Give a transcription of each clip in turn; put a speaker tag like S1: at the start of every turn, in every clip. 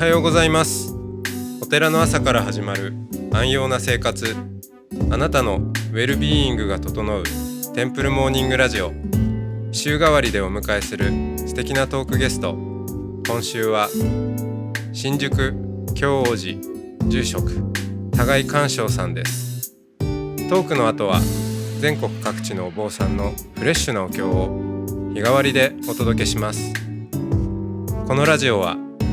S1: はようございます。お寺の朝から始まる安養な生活。あなたのウェルビーイングが整うテンプルモーニングラジオ。週替わりでお迎えする素敵なトークゲスト。今週は新宿京王寺住職互い鑑賞さんです。トークの後は全国各地のお坊さんのフレッシュなお経を日替わりでお届けします。このラジオは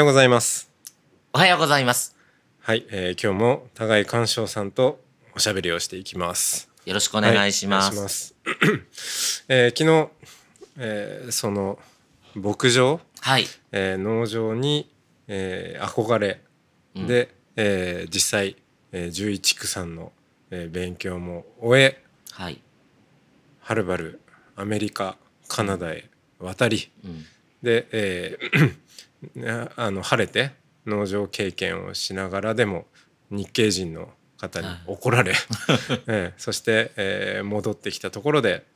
S1: ようございます
S2: おはようございます。
S1: はい、えー今日も互い鑑賞さんとおしゃべりをしていきます
S2: よろしくお願いします。
S1: はいますえー昨日、えーその牧場、
S2: はい。
S1: えー農場に、えー憧れで、えー実際、えー、11区さんの、えー勉強も終え
S2: はい。
S1: はるばるアメリカカナダへ渡り
S2: うん。
S1: で、えーねあの晴れて農場経験をしながらでも日系人の方に怒られ、えーそして、えー戻ってきたところで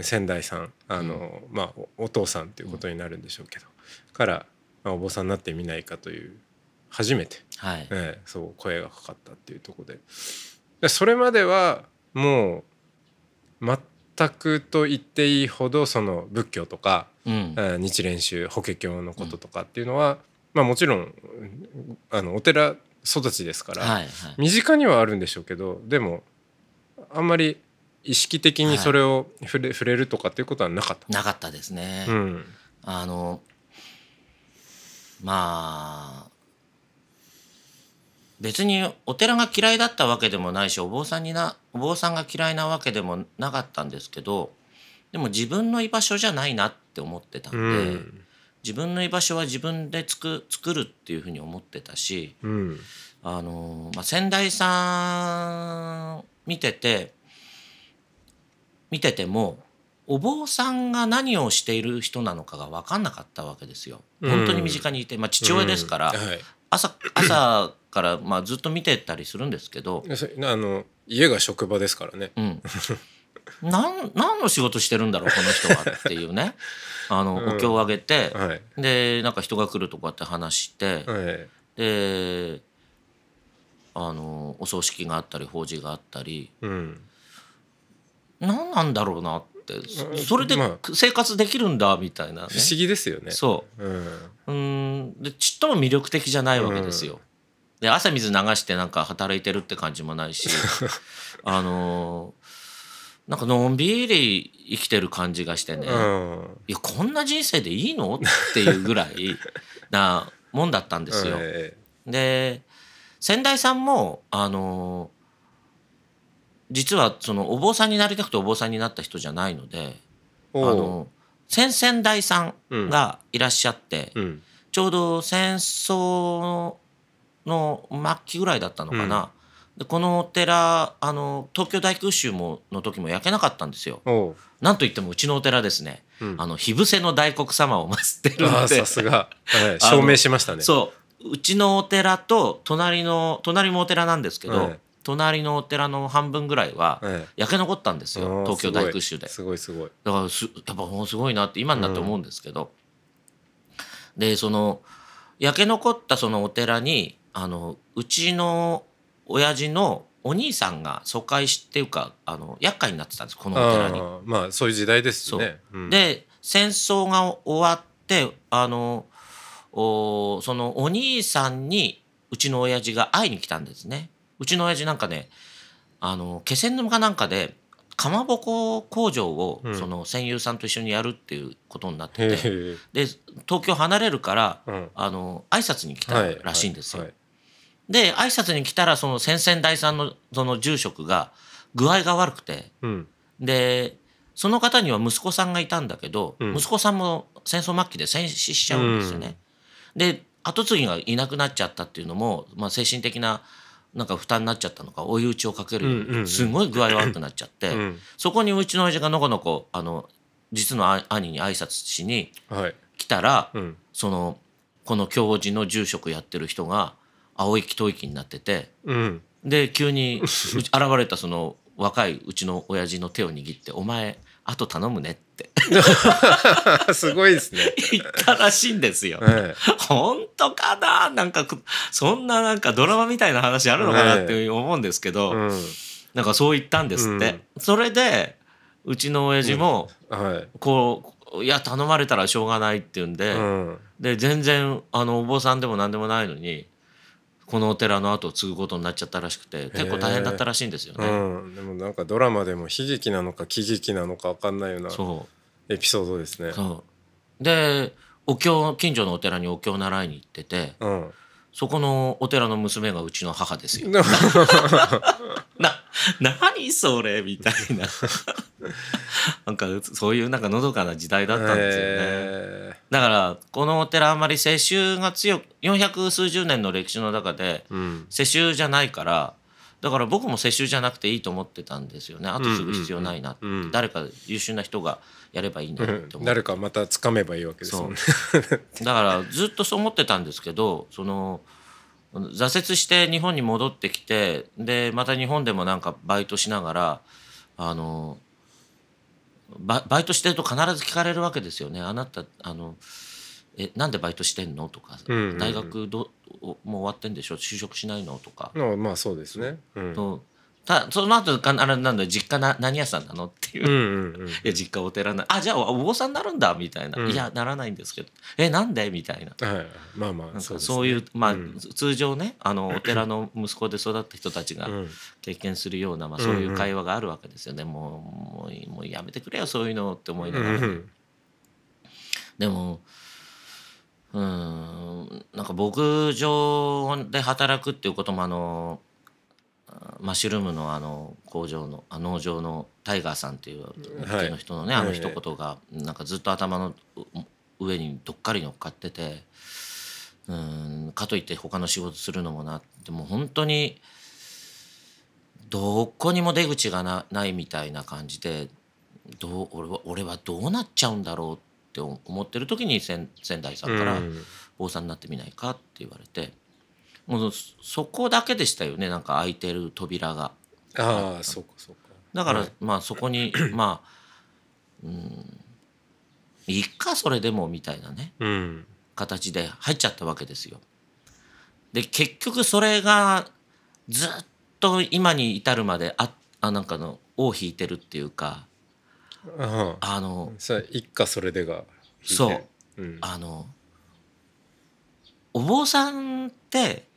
S1: 仙台さんあの、まあおお父さんということになるんでしょうけど、から、まあ、お坊さんになってみないかという初めて、
S2: はい。
S1: えーそう声がかかったっていうところで。でそれまではもう全くと言っていいほどその仏教とか、
S2: うん。
S1: えー日蓮宗法華経のこととかっていうのは、まあもちろんあのお寺育ちですから、
S2: はい。はい。
S1: 身近にはあるんでしょうけどでもあんまり意識的にそれを触れ,、触れるとかっていうことはなかった。
S2: なかったですね。
S1: うん
S2: あの。まあ。別にお寺が嫌いだったわけでもないしお坊さんになお坊さんが嫌いなわけでもなかったんですけどでも自分の居場所じゃないなって思ってたんで、
S1: うん。
S2: 自分の居場所は自分で作作るっていうふうに思ってたし、
S1: うん。
S2: あのまあ、仙台さん見てて見ててもお坊さんが何をしている人なのかが分かんなかったわけですよ。
S1: うん。
S2: 本当に身近にいて、まあ、父親ですから、
S1: うん。はい
S2: 朝朝から、まあ、ずっと見てたりするんですけど、
S1: あの家が職場ですからね。
S2: うん、なん何の仕事してるんだろうこの人はっていうね。あの、
S1: うん。
S2: お経をあげて、
S1: はい。
S2: でなんか人が来るとかって話して、
S1: はい。
S2: であのお葬式があったり法事があったり。
S1: うん。
S2: 何なんだろうなって
S1: うん。
S2: それで
S1: ま
S2: 生活できるんだみたいなね。
S1: 不思議ですよね。
S2: そ
S1: う。ん。
S2: ううん。でちっとも魅力的じゃないわけですよ。で汗水流してなんか働いてるって感じもないし。あのなんかのんびり生きてる感じがしてね、
S1: うん。
S2: いやこんな人生でいいのっていうぐらいなもんだったんですよ。
S1: え
S2: で先代さんもあの実はそのお坊さんになりたくてお坊さんになった人じゃないのであの先々代さん。がいらっしゃって、
S1: うん。
S2: ちょうど戦争の末期ぐらいだったのかな、でこのお寺あの東京大空襲もの時も焼けなかったんですよ。なんといってもうちのお寺ですね、
S1: うん。
S2: あの火伏せの大黒様を祀ってるんで。
S1: さすが、はい、証明しましたね。
S2: そう。うちのお寺と隣の隣もお寺なんですけど、
S1: はい
S2: 隣のお寺の半分ぐらいは
S1: はい
S2: 焼け残ったんですよ東京大空襲で。す
S1: ごい。すごいす
S2: だからすやっぱもうすごいなって今になって思うんですけど、でその焼け残ったそのお寺にあのうちの親父のお兄さんが疎開しっていうかあの厄介になってたんですこのお寺に。
S1: まあそういう時代ですよね。う。ん、
S2: で戦争が終わってあのおそのお兄さんにうちの親父が会いに来たんですね。うちの親父なんかねあの気仙沼かなんかでかまぼこ工場を、
S1: うん。
S2: その戦友さんと一緒にやるっていうことになって
S1: へ
S2: て
S1: え、
S2: で東京離れるから
S1: うん、
S2: あの挨拶に来た
S1: はい
S2: らしいんですよ。
S1: はい
S2: で挨拶に来たらその先々代さんのその住職が具合が悪くて
S1: うん。
S2: でその方には息子さんがいたんだけど、
S1: うん。
S2: 息子さんも戦争末期で戦死しちゃうんですよね。で後継ぎがいなくなっちゃったっていうのも、まあ、精神的ななんか負担になっちゃったのか追い打ちをかけるすごい具合悪くなっちゃって、
S1: うん。
S2: そこにうちの親父がのこのこあの実のあ兄に挨拶しに
S1: はい。
S2: 来たら、
S1: うん。
S2: そのこの教授の住職やってる人が青息吐息になってて
S1: うん。
S2: で急に現れたその若いうちの親父の手を握って「お前あと頼むね」って
S1: すごいですね。
S2: 言ったらしいんですよ。
S1: はい
S2: 本当かな？なんかくそんななんかドラマみたいな話あるのかな？って思うんですけど、
S1: うん。
S2: なんかそう言ったんですって、それでうちの親父も
S1: はい。
S2: こう「いや頼まれたらしょうがない」って言うんで、
S1: うん。
S2: で全然あのお坊さんでも何でもないのにこのお寺の後を継ぐことになっちゃったらしくて結構大変だったらしいんですよ
S1: う
S2: ね。
S1: ん。でもなんかドラマでも悲劇なのか喜劇なのか分かんないようなエピソードですね。
S2: そう。でお経近所のお寺にお経を習いに行ってて
S1: うん
S2: そこのお寺の娘がうちの母ですよ。な何それみたいな。なんかそういうなんかのどかな時代だったんですよね。
S1: へ
S2: だからこのお寺あんまり世襲が強く400数十年の歴史の中で
S1: ーうん。
S2: 世襲じゃないからだから僕も世襲じゃなくていいと思ってたんですよね。後継ぐ必要ないな誰か優秀な人がやればいいなって思って、
S1: 誰かまた掴めばいいわけですもんね。
S2: だからずっとそう思ってたんですけどその挫折して日本に戻ってきてでまた日本でもなんかバイトしながらあのババイトしてると必ず聞かれるわけですよね。あなたあのえなんでバイトしてんの？とか、
S1: うんうんうん。
S2: 大学どもう終わってんでしょ？就職しないの？とか、
S1: まあまあそうですね。うん。
S2: とたその後かあれなんだ実家な何屋さんなのっていう。
S1: うんうんうん。
S2: いや実家お寺なあじゃあお坊さんになるんだみたいな、
S1: うん。
S2: いやならないんですけど。えなんでみたいな。
S1: はいまあまあそうですね。
S2: そういうまあ、
S1: うん。
S2: 通常ねあの お寺の息子で育った人たちが
S1: うん。
S2: 経験するような、まあ、そういう会話があるわけですよね、もうもうもうやめてくれよそういうのって思いながら、
S1: うん
S2: でもうーんなんか牧場で働くっていうこともあのマッシュルームのあの工場のあ農場のタイガーさんっていうの人のね、あの一言がなんかずっと頭の上にどっかり乗っかっててうんかといって他の仕事するのもなってもう本当にどこにも出口がなないみたいな感じでどう俺は俺はどうなっちゃうんだろうって思ってる時に仙仙台さんから
S1: うん「
S2: 坊さんになってみないか?」って言われてもうそそこだけでしたよねなんか開いてる扉が。
S1: ああそうかそうか。
S2: だから、
S1: はい。
S2: まあそこに まあうんいいかそれでもみたいなね
S1: うん。
S2: 形で入っちゃったわけですよ。で結局それがずっと今に至るまでああなんかの尾を引いてるっていうか
S1: あ
S2: の
S1: それ一家それでが
S2: そう。
S1: うん。
S2: あのお坊さんって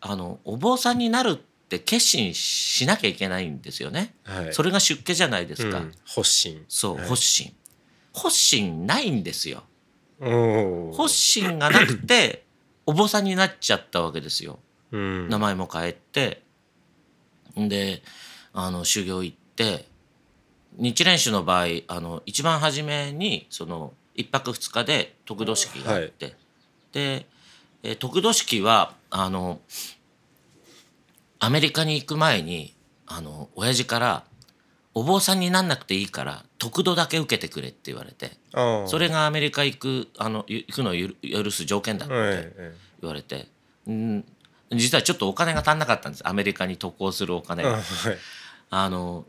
S2: あのお坊さんになるって決心しなきゃいけないんですよね。
S1: はい
S2: それが出家じゃないですか。
S1: うん発信
S2: そう、
S1: はい
S2: 発信。発信ないんですよ。発信がなくて お坊さんになっちゃったわけですよ。
S1: うん
S2: 名前も変えてであの修行行って日蓮宗の場合あの一番初めにその一泊二日で得度式があって、でえー得度式はあのアメリカに行く前にあの親父から「お坊さんになんなくていいから得度だけ受けてくれ」って言われてそれがアメリカ行くあのゆ行くのを許す条件だって言われて、うん、実はちょっとお金が足んなかったんです。アメリカに渡航するお金が。
S1: あ
S2: の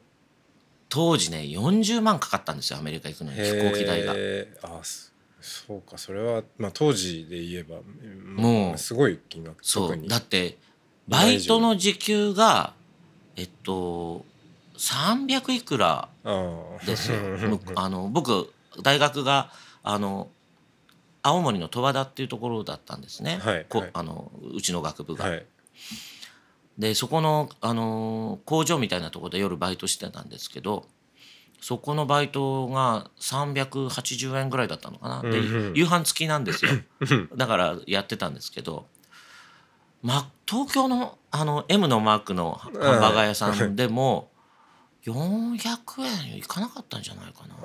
S2: 当時ね40万かかったんですよアメリカ行くのに飛行機代が。
S1: あそそうかそれはまあ当時で言えば
S2: もう
S1: すごい金額
S2: そうだってバイトの時給がえっと300いくらですよ。むあの僕大学があの青森の十和田っていうところだったんですね、こ
S1: はいはい。
S2: あのうちの学部が。
S1: はい。
S2: でそこの、あのー工場みたいなところで夜バイトしてたんですけどそこのバイトが380円ぐらいだったのかな、で夕飯付きなんですよ。だからやってたんですけど、ま、東京のあの M のマークのハンバーガー屋さんでも400円いかなかったんじゃないかな。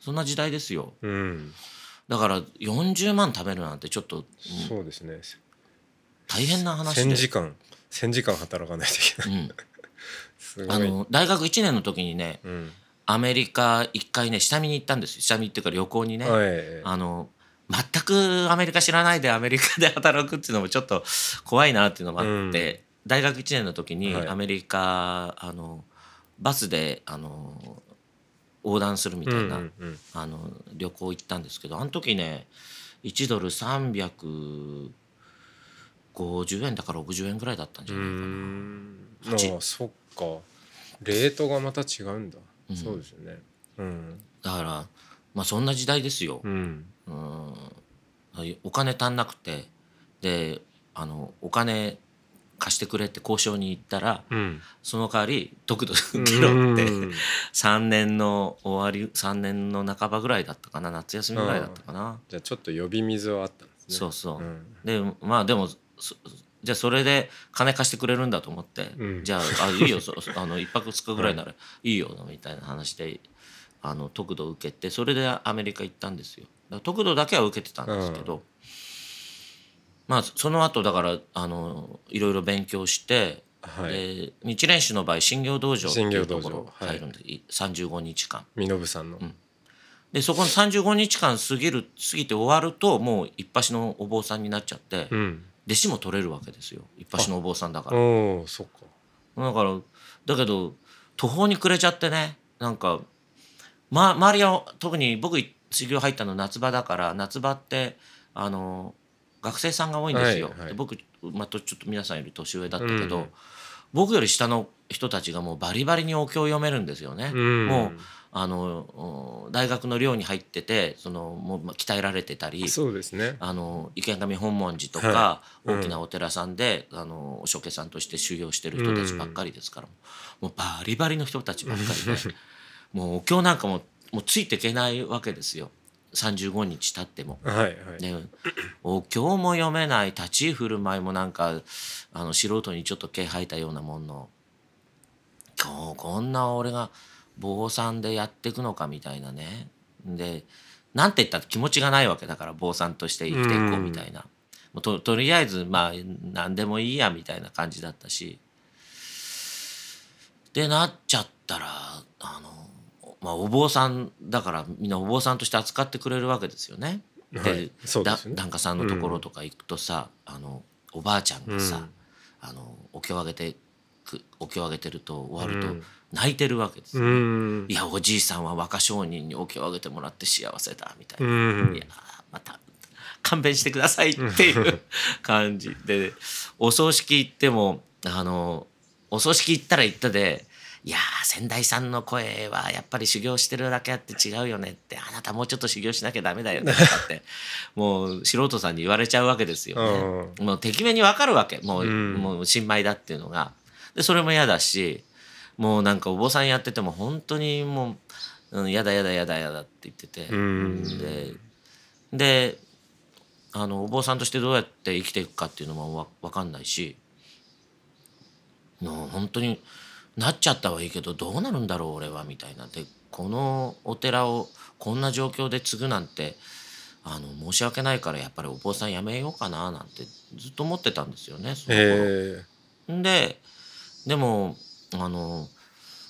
S2: そんな時代ですよ。
S1: うん。
S2: だから40万食べるなんてちょっと、うん
S1: そうですね。
S2: 大変な話で。
S1: 1000時間1000時間働かないといけない。
S2: うん、あの大学1年の時にね
S1: うん。
S2: アメリカ一回ね下見に行ったんですよ。下見っていうか旅行にね、
S1: はい。
S2: あの全くアメリカ知らないでアメリカで働くっていうのもちょっと怖いなっていうのもあって、大学1年の時に
S1: はい。
S2: アメリカ、あのバスであの横断するみたいな、
S1: うんうんうん。
S2: あの旅行行ったんですけどあの時ね1ドル350円だから60円ぐらいだったんじ
S1: う
S2: ゃないかな。
S1: ああそっか。レートがまた違うんだ、
S2: うん。
S1: そうですよね。うん。
S2: だからまあそんな時代ですよ。
S1: うん。
S2: うん。お金足んなくてであのお金貸してくれって交渉に行ったら
S1: うん。
S2: その代わり得度受けろって
S1: うん。
S2: 3年の終わり3年の半ばぐらいだったかな夏休みぐらいだったかな、
S1: じゃあちょっと呼び水はあったんですね。
S2: そうそう、
S1: ん。
S2: でまあでもそじゃあそれで金貸してくれるんだと思って、
S1: うん。
S2: じゃああいいよ あの1泊2日ぐらいならい。いよみたいな話であの得度を受けてそれでアメリカ行ったんですよ。得度だけは受けてたんですけど、まあその後だからあのいろいろ勉強して、
S1: はい。
S2: で日蓮宗の場合新行道場っていうところ入るんで、35日間。
S1: 身延さんの、
S2: ん。でそこの35日間過ぎる過ぎて終わるともう一発のお坊さんになっちゃって、
S1: うん
S2: 弟子も取れるわけですよ。一発のお坊さんだから。
S1: そっか。
S2: だからだけど途方に暮れちゃってねなんか、ま、周りは特に僕修行入ったの夏場だから夏場ってあの学生さんが多いんですよ、
S1: はいはい。
S2: で僕またちょっと皆さんより年上だったけど、
S1: うん。
S2: 僕より下の人たちがもうバリバリにお経を読めるんですよね。
S1: うん。
S2: もうあのうん大学の寮に入っててそのもうま鍛えられてたり
S1: そうですね。
S2: あの池上本門寺とか、
S1: はうん。
S2: 大きなお寺さんで、あのお処刑さんとして修行してる人たちばっかりですから、もうバリバリの人たちばっかりで もうお経なんかももうついていけないわけですよ。35日経っても。
S1: はいはい、
S2: ね、お経も読めない立ち居振る舞いもなんかあの素人にちょっと毛生えたようなもんの今日こんな俺が坊さんでやっていくのかみたいなね。でなんて言ったって気持ちがないわけだから坊さんとして生きていこうみたいな、もうととりあえずまあ何でもいいやみたいな感じだったし。でなっちゃったらあの、まあ、お坊さんだからみんなお坊さんとして扱ってくれるわけですよね。で,、
S1: はい。そうですよね。
S2: だ檀家さんのところとか行くとさ、あのおばあちゃんがさ、
S1: うん。
S2: あのお経をあげてくお経をあげてると終わると
S1: うん
S2: 泣いてるわけですよ、
S1: うん。
S2: いやおじいさんは若商人にお経をあげてもらって幸せだみたいな、
S1: うん。
S2: いやまた勘弁してくださいっていう感じで。お葬式行ってもあのお葬式行ったら行ったで「いやー先代さんの声はやっぱり修行してるだけあって違うよね」って「あなたもうちょっと修行しなきゃダメだよね」とかって もう素人さんに言われちゃうわけですよね。もうてきめにわかるわけ。もう,、
S1: うん。
S2: もう新米だっていうのが。でそれも嫌だしもうなんかお坊さんやってても本当にもう、うん、やだやだやだやだって言ってて、
S1: うん。
S2: でであのお坊さんとしてどうやって生きていくかっていうのもわ分かんないし。もう本当になっちゃったはいいけどどうなるんだろう俺はみたいな。でこのお寺をこんな状況で継ぐなんてあの申し訳ないからやっぱりお坊さんやめようかななんてずっと思ってたんですよねその頃。
S1: え。
S2: ででもあの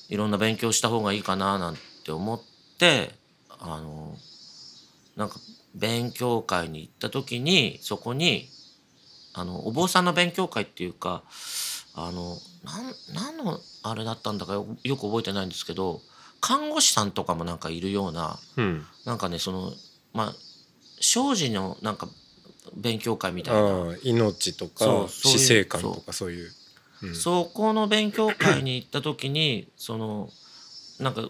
S2: いろんな勉強した方がいいかななんて思ってあのなんか勉強会に行った時にそこにあのお坊さんの勉強会っていうかあのなん何のあれだったんだかよよく覚えてないんですけど看護師さんとかもなんかいるような
S1: ーうん。
S2: なんかねそのまあ生児のなんか勉強会みたいな。
S1: 命とか死生観とかそういううん。
S2: そこの勉強会に行った時にそのなんか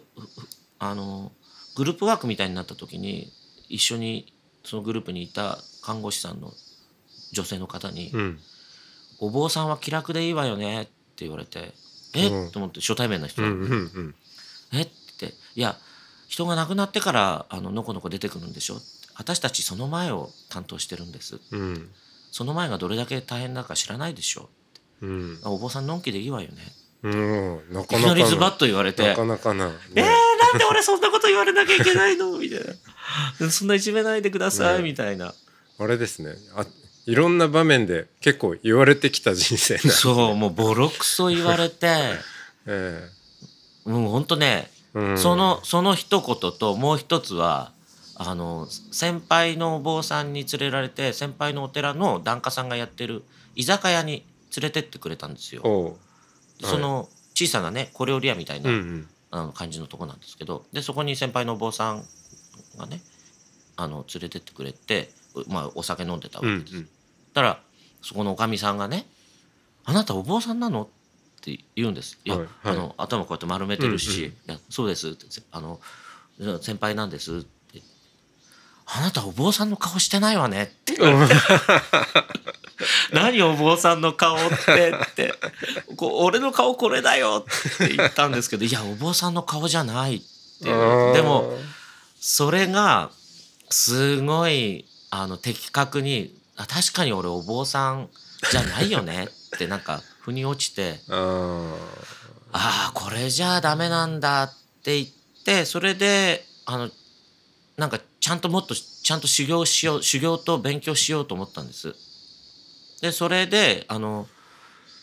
S2: あのグループワークみたいになった時に一緒にそのグループにいた看護師さんの女性の方に
S1: うん「
S2: お坊さんは気楽でいいわよね」って言われて「え
S1: うん。
S2: っ?」と思って初対面の人
S1: うん
S2: が
S1: うんうん
S2: え？っ?」って「いや人が亡くなってからあののこのこ出てくるんでしょ」私たちその前を担当してるんです
S1: うん
S2: その前がどれだけ大変だか知らないでしょ？
S1: うん。
S2: お坊さんのんきでいいわよね。
S1: うん。ない
S2: き
S1: かなか
S2: なりズバッと言われて。
S1: なかなかな。
S2: えー、
S1: ね
S2: なんで俺そんなこと言われなきゃいけないの？みたいな。そんないじめないでください
S1: ね。
S2: みたいな、
S1: あれですね。あいろんな場面で結構言われてきた人生な。んです
S2: そうもうボロクソ言われて。
S1: え
S2: もうほんとね、
S1: えうん。
S2: そのその一言ともう一つはあの先輩のお坊さんに連れられて先輩のお寺の檀家さんがやってる居酒屋に連れてってくれたんですよ。その小さなね小料理屋みたいな、
S1: うんうん。
S2: あの感じのとこなんですけどでそこに先輩のお坊さんがねあの連れてってくれて、うまあ、お酒飲んでたわ
S1: うん
S2: けです。たらそこのおかみさんがね「あなたお坊さんなの?」って言うんです。いや、
S1: はいはい。
S2: あの頭こうやって丸めてるし「
S1: うんうん。
S2: いやそうです」ってあの「先輩なんです」って「あなたお坊さんの顔してないわね」って言われて「何お坊さんの顔って」って。こう「俺の顔これだよ」って言ったんですけど「いやお坊さんの顔じゃない」ってでもそれがすごいあの的確にあ確かに俺お坊さんじゃないよねってなんか腑に落ちて。
S1: あー。
S2: ああこれじゃあダメなんだって言ってそれであのなんかちゃんともっとちゃんと修行しよう修行と勉強しようと思ったんです。でそれであの、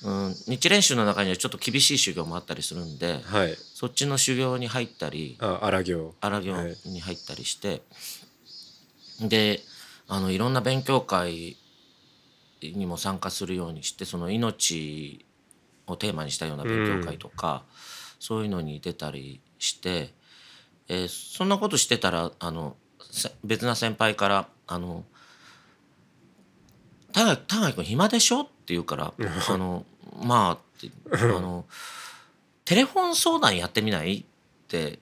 S2: うん、日蓮宗の中にはちょっと厳しい修行もあったりするんで
S1: はい。
S2: そっちの修行に入ったり
S1: あ荒行。
S2: 荒行
S1: はい
S2: に入ったりして、であのいろんな勉強会にも参加するようにしてその命をテーマにしたような勉強会とか、そういうのに出たりして、えーそんなことしてたらあのせ別な先輩から「あの田貝田貝君暇でしょ?」って言うから「あのまあ」ってあの「テレフォン相談やってみない?」って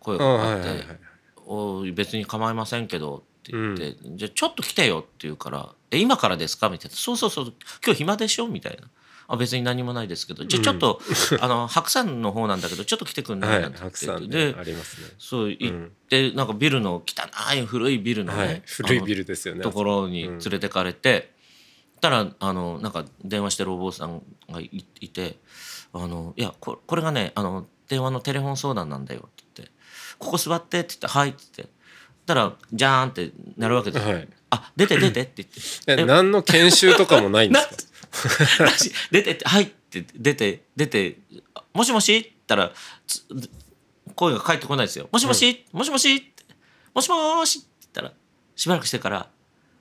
S2: 声
S1: あ
S2: がかかって
S1: はいはいはい「
S2: おい別に構いませんけど」って言って「じゃあちょっと来てよ」って言うから「え今からですか?」みたいな「そうそうそう今日暇でしょ?」みたいな。あ別に何もないですけど。じゃあちょっと、あの白山の方なんだけどちょっと来てくんな
S1: はいい。
S2: なんて言って、
S1: 白山
S2: で
S1: ね。
S2: そう行っ
S1: うん。
S2: て、なんかビルの汚い古いビルのね、
S1: はい。古いビ
S2: ル
S1: ルですよね。
S2: ところに連れてかれて、たらあのなんか電話してるお坊さんがいいて「あのいやここれがねあの電話のテレフォン相談なんだよ」って言って「ここ座って」って言って「はい」って言ってたら「じゃーん」ってなるわけですよ。
S1: はい
S2: あ出て出てって言って
S1: え何の研修とかもないんですか？
S2: なし出てって「はい」って出て出てあ「もしもし?」って言ったらつ声が返ってこないですよ「もしもし、もしもし?」って「もしもーし?」って言ったらしばらくしてから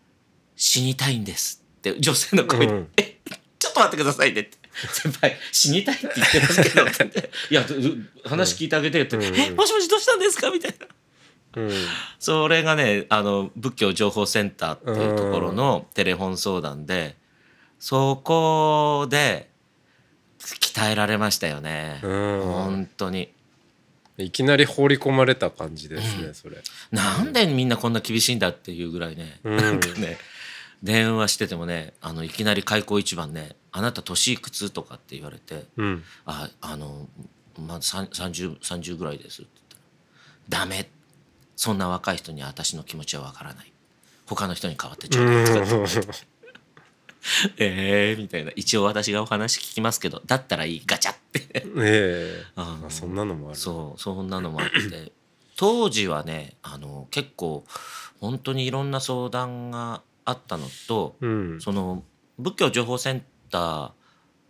S2: 「死にたいんです」って女性の声で「
S1: うん。
S2: えちょっと待ってくださいね」って。先輩死にたいって言ってますけどって言って「いやう話聞いてあげてよ」って「
S1: うん。
S2: えもしもしどうしたんですか?」みたいな。
S1: うん。
S2: それがねあの仏教情報センターっていうところのテレフォン相談でそこで鍛えられましたよね、
S1: うん。
S2: 本当に。
S1: いきなり放り込まれた感じですねそれ
S2: なんでみんなこんな厳しいんだっていうぐらいね、
S1: うん
S2: なんかね電話しててもねあのいきなり開口一番ね「あなた年いくつ?」とかって言われて
S1: うん「
S2: ああのまあ、さん 30, 30ぐらいです」って言ったら「ダメ。そんな若い人には私の気持ちはわからない。他の人に代わってちょうだい」って えーみたいな。一応私がお話聞きますけどだったらいいガチャって。
S1: ええ。
S2: あの
S1: あそんなのもある。
S2: そうそんなのもあって。当時はねあの結構本当にいろんな相談があったのと、
S1: うん。
S2: その仏教情報センター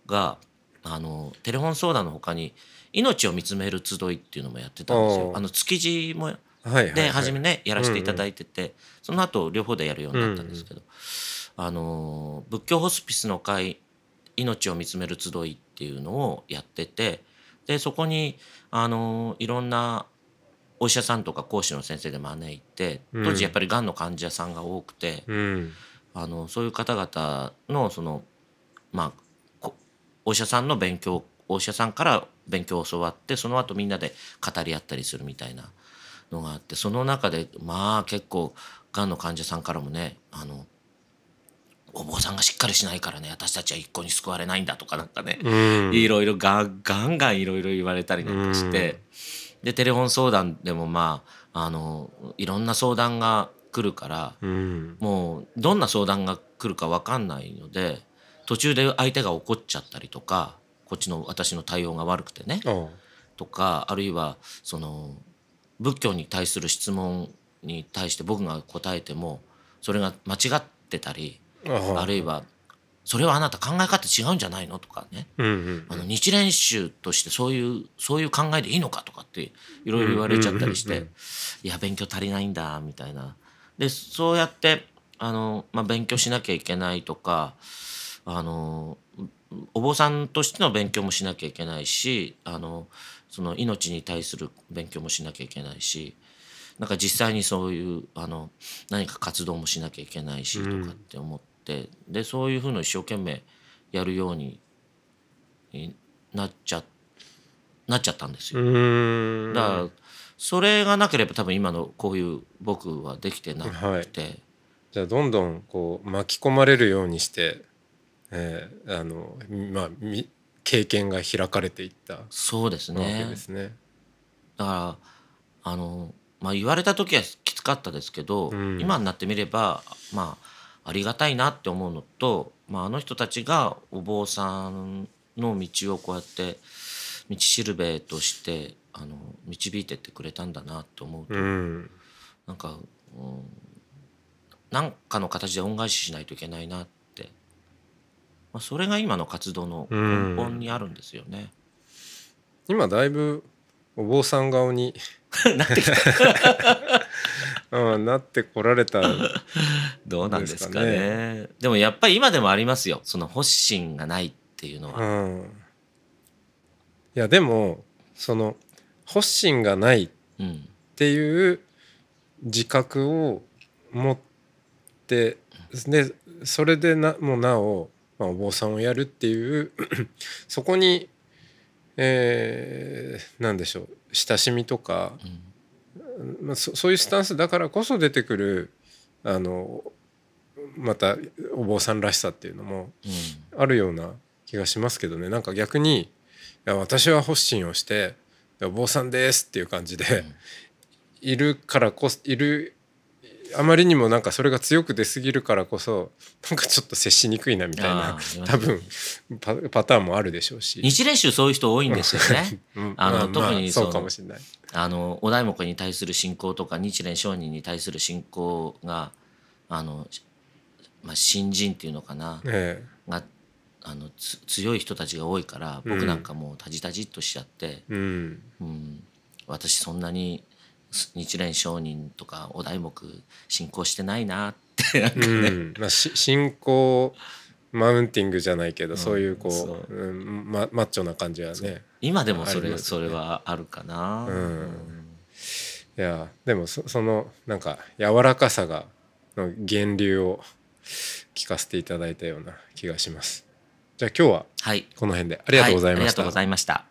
S2: があのテレフォン相談のほかに命を見つめる集いっていうのもやってたんですよ。あの築地もで初めねやらせていただいてて、その後両方でやるようになったんですけど、あの仏教ホスピスの会命を見つめる集いっていうのをやっててでそこにあのいろんなお医者さんとか講師の先生で招いて
S1: うん。
S2: 当時やっぱりがんの患者さんが多くて、
S1: うん。
S2: あのそういう方々のそのまあこお医者さんの勉強お医者さんから勉強を教わってその後みんなで語り合ったりするみたいなのがあってその中でまあ結構がんの患者さんからもねあのお坊さんがしっかりしないからね私たちは一向に救われないんだとかなんかね、
S1: うん。
S2: いろいろガンガンガンいろいろ言われたりなんかして、でテレフォン相談でもまああのいろんな相談が来るから、
S1: うん。
S2: もうどんな相談が来るか分かんないので途中で相手が怒っちゃったりとかこっちの私の対応が悪くてね
S1: あ
S2: とかあるいはその仏教に対する質問に対して僕が答えてもそれが間違ってたりあるいはそれはあなた考え方違うんじゃないの？とかね、
S1: うんうん
S2: あの日蓮宗としてそういうそういう考えでいいのかとかっていろいろ言われちゃったりして、
S1: うんうんうん。
S2: いや勉強足りないんだみたいな。でそうやってあの、まあ、勉強しなきゃいけないとかあのお坊さんとしての勉強もしなきゃいけないしあのその命に対する勉強もしなきゃいけないしなんか実際にそういうあの何か活動もしなきゃいけないしとかって思って、でそういうふうの一生懸命やるようにになっちゃなっちゃったんですよ。だからそれがなければ多分今のこういう僕はできてなくて、
S1: じゃあどんどんこう巻き込まれるようにして、えーあのまあみ経験が開かれていったわ
S2: そうです
S1: け
S2: ね
S1: ですね。
S2: だからあの、まあ、言われた時はきつかったですけど、
S1: うん。
S2: 今になってみればまあありがたいなって思うのと、まあ、あの人たちがお坊さんの道をこうやって道しるべとしてあの導いてってくれたんだなと思うと、
S1: うん。
S2: なんか、うん、なんかの形で恩返ししないといけないなって、まあ、それが今の活動の根本にあるんですよね。
S1: 今だいぶお坊さん顔に、
S2: なってきた
S1: うん、なってこられた
S2: どうなんですか
S1: で
S2: ね。でもやっぱり今でもありますよ。その発信がないっていうの
S1: う
S2: は。
S1: ん、いやでもその発信がないっ
S2: うん
S1: ていう自覚を持ってでそれでなもうなお、まあ、お坊さんをやるっていうそこに、えー、なんでしょう親しみとか、まあ、そそういうスタンスだからこそ出てくるあのまたお坊さんらしさっていうのも
S2: うん。
S1: あるような気がしますけどね。なんか逆にいや私は発信をして「お坊さんです」っていう感じで、いるからこそいるあまりにもなんかそれが強く出過ぎるからこそなんかちょっと接しにくいなみたい
S2: あ
S1: な
S2: ー
S1: 多分パパターンもあるでしょうし。
S2: 日蓮宗そういう人多いんですよね。
S1: うん
S2: あの特にそ
S1: うかもしれない。
S2: あのお題目に対する信仰とか日蓮上人に対する信仰があの、しまあ、新人っていうのかな
S1: え
S2: があのつ強い人たちが多いから僕なんかもうタジタジっとしちゃって、
S1: えうん
S2: うん、私そんなにす日蓮上人とかお題目信仰してないなって。なんかね、
S1: うん。まあ、し信仰マウンティングじゃないけど、そういうこう
S2: そう。
S1: うん、ま、マッチョな感じはね
S2: 今でもそれ,、
S1: ね。
S2: それはあるかな。
S1: うん。いやでもそそのなんか柔らかさがの源流を聞かせていただいたような気がします。じゃあ今日は
S2: はい。
S1: この辺で。ありがとうございました、
S2: はありがとうございました。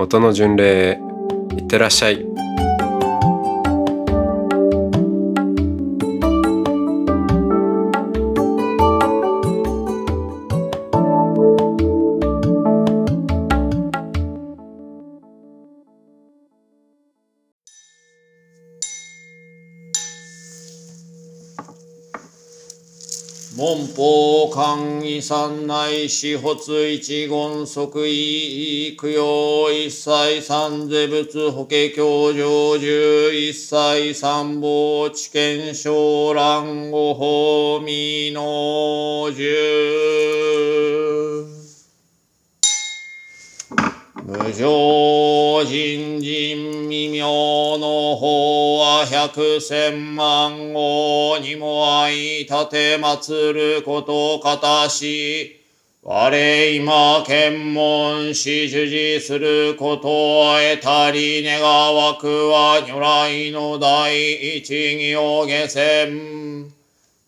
S1: 音の巡礼いってらっしゃい。
S3: 官位三内四発一言即位。供養一切三世仏法華経上十一切三宝知見昇蘭五法未の十無常人人未明の法は百千万号にも相立て祀ることかたし、我今検問し授事することを得たり願わくは如来の第一義を下船。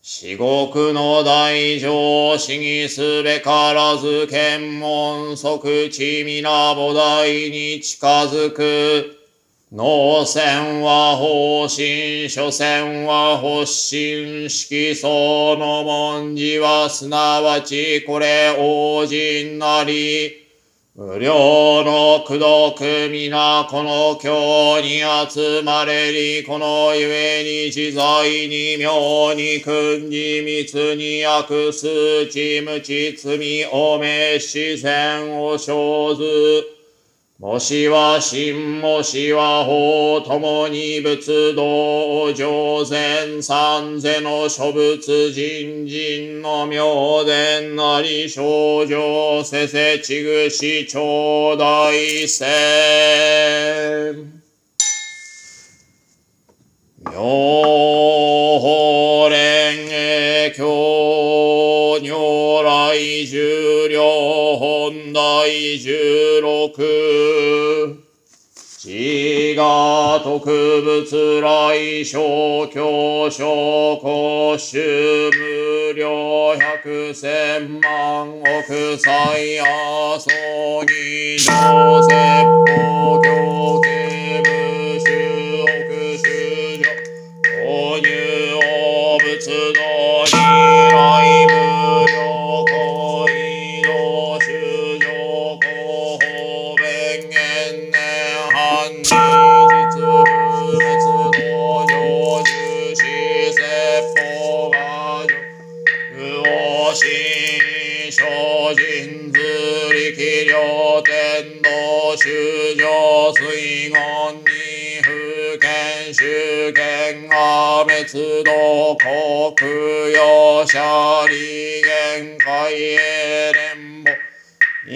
S3: 至極の大乗思議すべからず検問即地皆菩提に近づく。脳線は方針、諸線は発信、色相の文字はすなわちこれ王人なり。無料の苦毒皆この教に集まれり、この故に自在に妙に訓示密に悪数値無知罪おめし善を生ず。もしは真もしは法ともに仏道上善三世の諸仏人人の妙伝なり症状せせちぐし頂戴せ妙法蓮華経如来十両本大十六。自我特物来小教小公衆無料百千万億歳阿蘇義上説法滅道国用者利限界へ連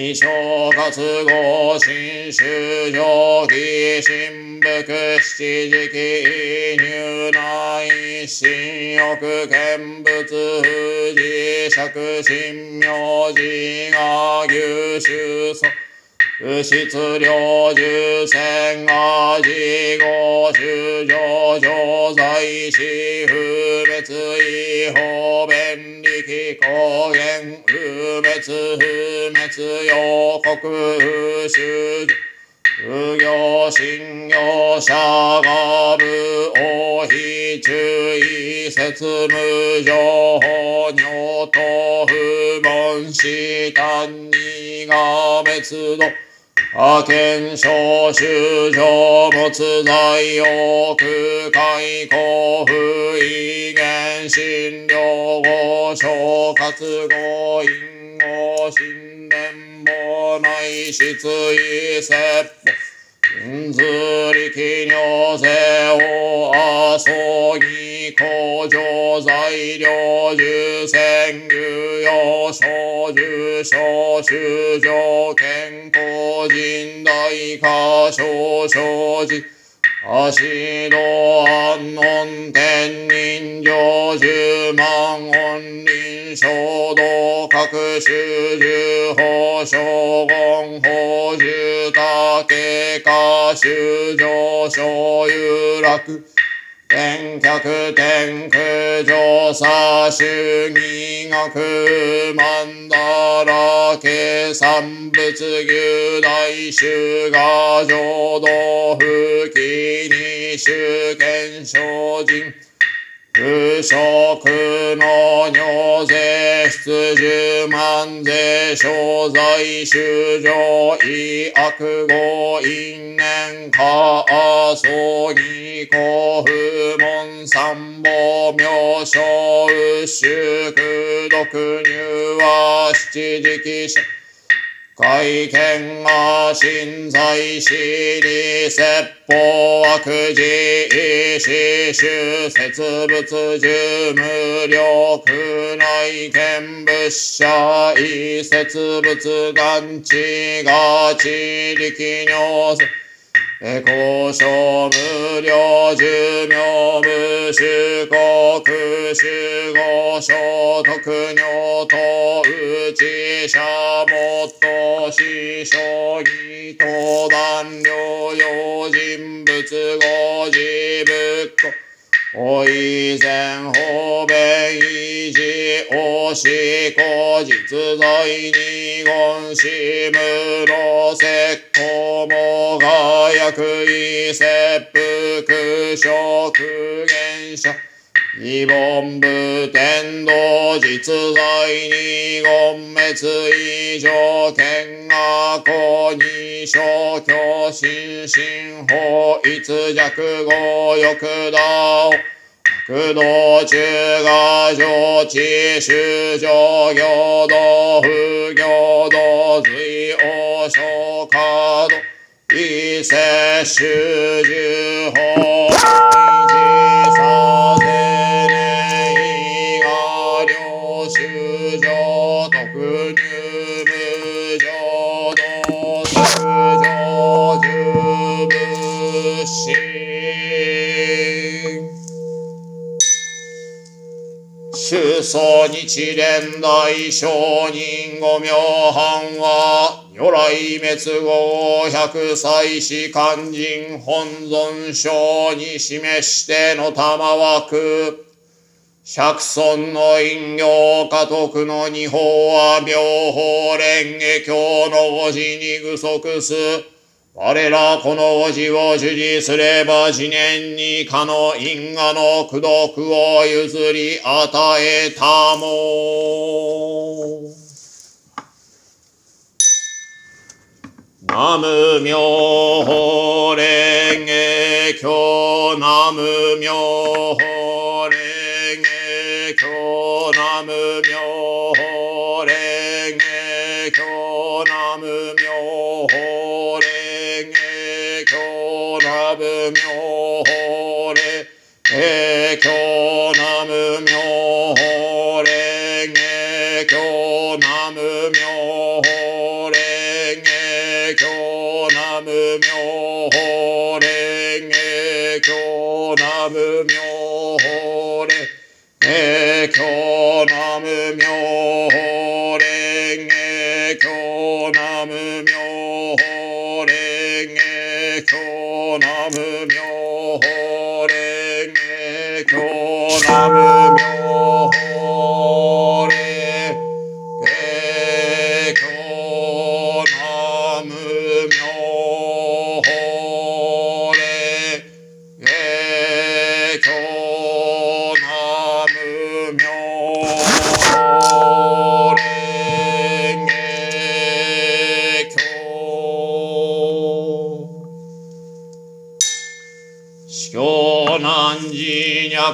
S3: 二正活合新種上記新福七時期入内新欲見物富士釈神明寺が牛種祖不質量十千が自合主上上在し不滅違法便力公言不滅不滅洋国、不修不行信用者が部王非注意説無情報尿と不問死単にが滅度。阿賢小修上没在奥開交付異言診療後小活合因後神殿も内出異説法ずりきにょぜおあそぎ工場材料受選具用小受小修上健康人大化小生寺足の安穏天人上十万音輪衝動各種十法将言法十竹下修上昇有楽。天客天空上差主義学曼荼羅計算物牛大衆が浄土不気に主権精進不職の尿税出十万税商財修上意悪語因縁下葬儀公不門三宝名称祝毒入は七時期会見が信在しに説法悪事。意思修説物十無量空内見物者。異説物眼地が地力尿え交渉無料寿命無主国主語所得尿等内者もっと師匠義登壇療養人物語自仏おいぜんほべいじおしこじつざいにごんしむろせっこもがやくいせっぷくしょくげんしゃ二本部天道実在に言滅以上見が公に消去心身法逸弱語欲道悪道中が上智修上行道不行道随王将化道異世修十法維祖日蓮大聖人五名藩は如来滅後百歳死肝心本尊章に示しての玉枠。百尊の陰陽家督の二法は妙法蓮華経の語字に具足す。我らこのおじを受持すれば次年にかの因果の功徳を譲り与えたも。ナム妙法蓮華経ナム妙法蓮華経ナム妙法 Amen.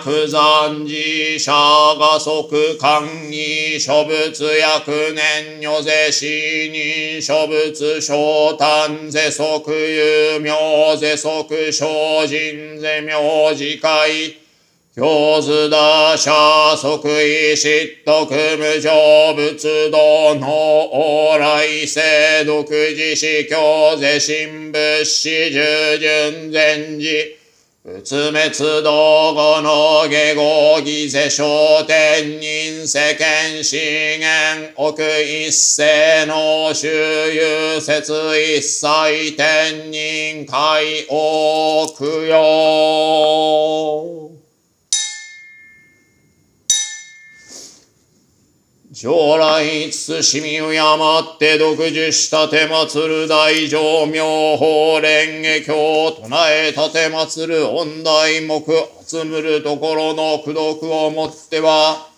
S3: 事脈残事者が即官議諸仏役年女ぜ死人諸仏昇誕ぜ即有名ぜ即精進ぜ名字会教図打者即位失徳無常仏道の往来世独自死教ぜ神仏師従順禅寺仏滅道後の下合儀世商天人世間資源奥一世の周遊説一切天人海王供養。将来慎みを山って独自したて祭る大乗妙法蓮華経唱えたて祭る恩大目集むるところの功徳をもっては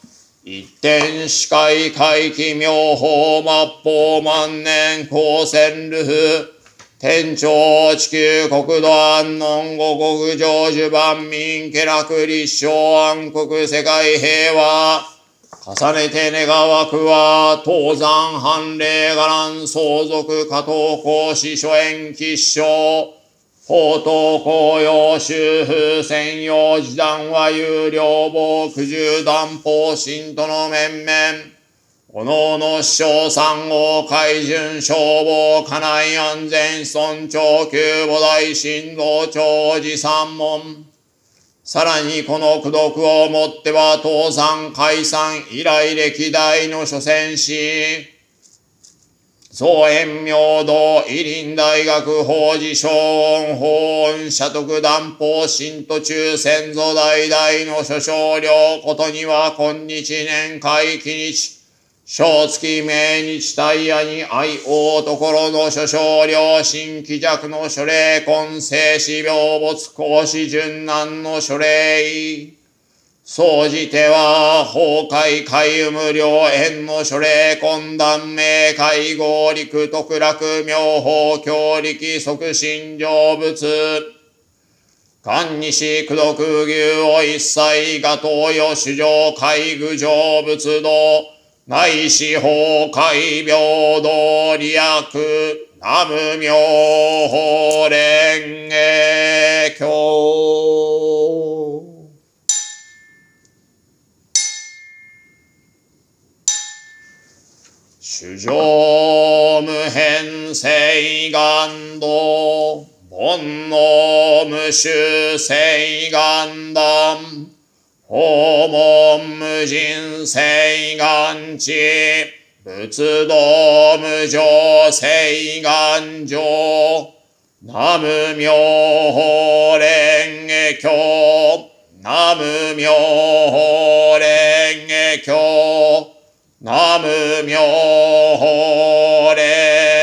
S3: 一点視界回帰妙法末法万年光線ルフ天朝地球国土安穏五国成就万民家楽立正安国世界平和。重ねて願わくは、東山藩令伽藍相続加藤公使諸縁吉祥、法東公用修風専用時段は有料防苦渋断法信徒の面々、おのおの師匠三号海巡消防家内安全尊長久母大神道長寺三門、さらにこの功徳をもっては倒産解散以来歴代の所詮し、総延明道、伊林大学法事小音法音社徳断法新途中先祖代々の諸少量ことには今日年会期日、小月命日大夜に愛王ところの諸少量新規弱の諸霊根性死病没講師順難の諸霊総じては、崩壊海無量縁の諸霊根断名会合陸特楽妙法強力即心成仏。官西苦毒牛を一切が東洋主上海具成仏道。内視法海平等利益。南無妙法蓮華経。主上無変性願道、煩悩無臭性願断、訪問無人性願地、仏道無常性願上、南無妙法蓮華経、南無妙法蓮華経、南無妙法蓮華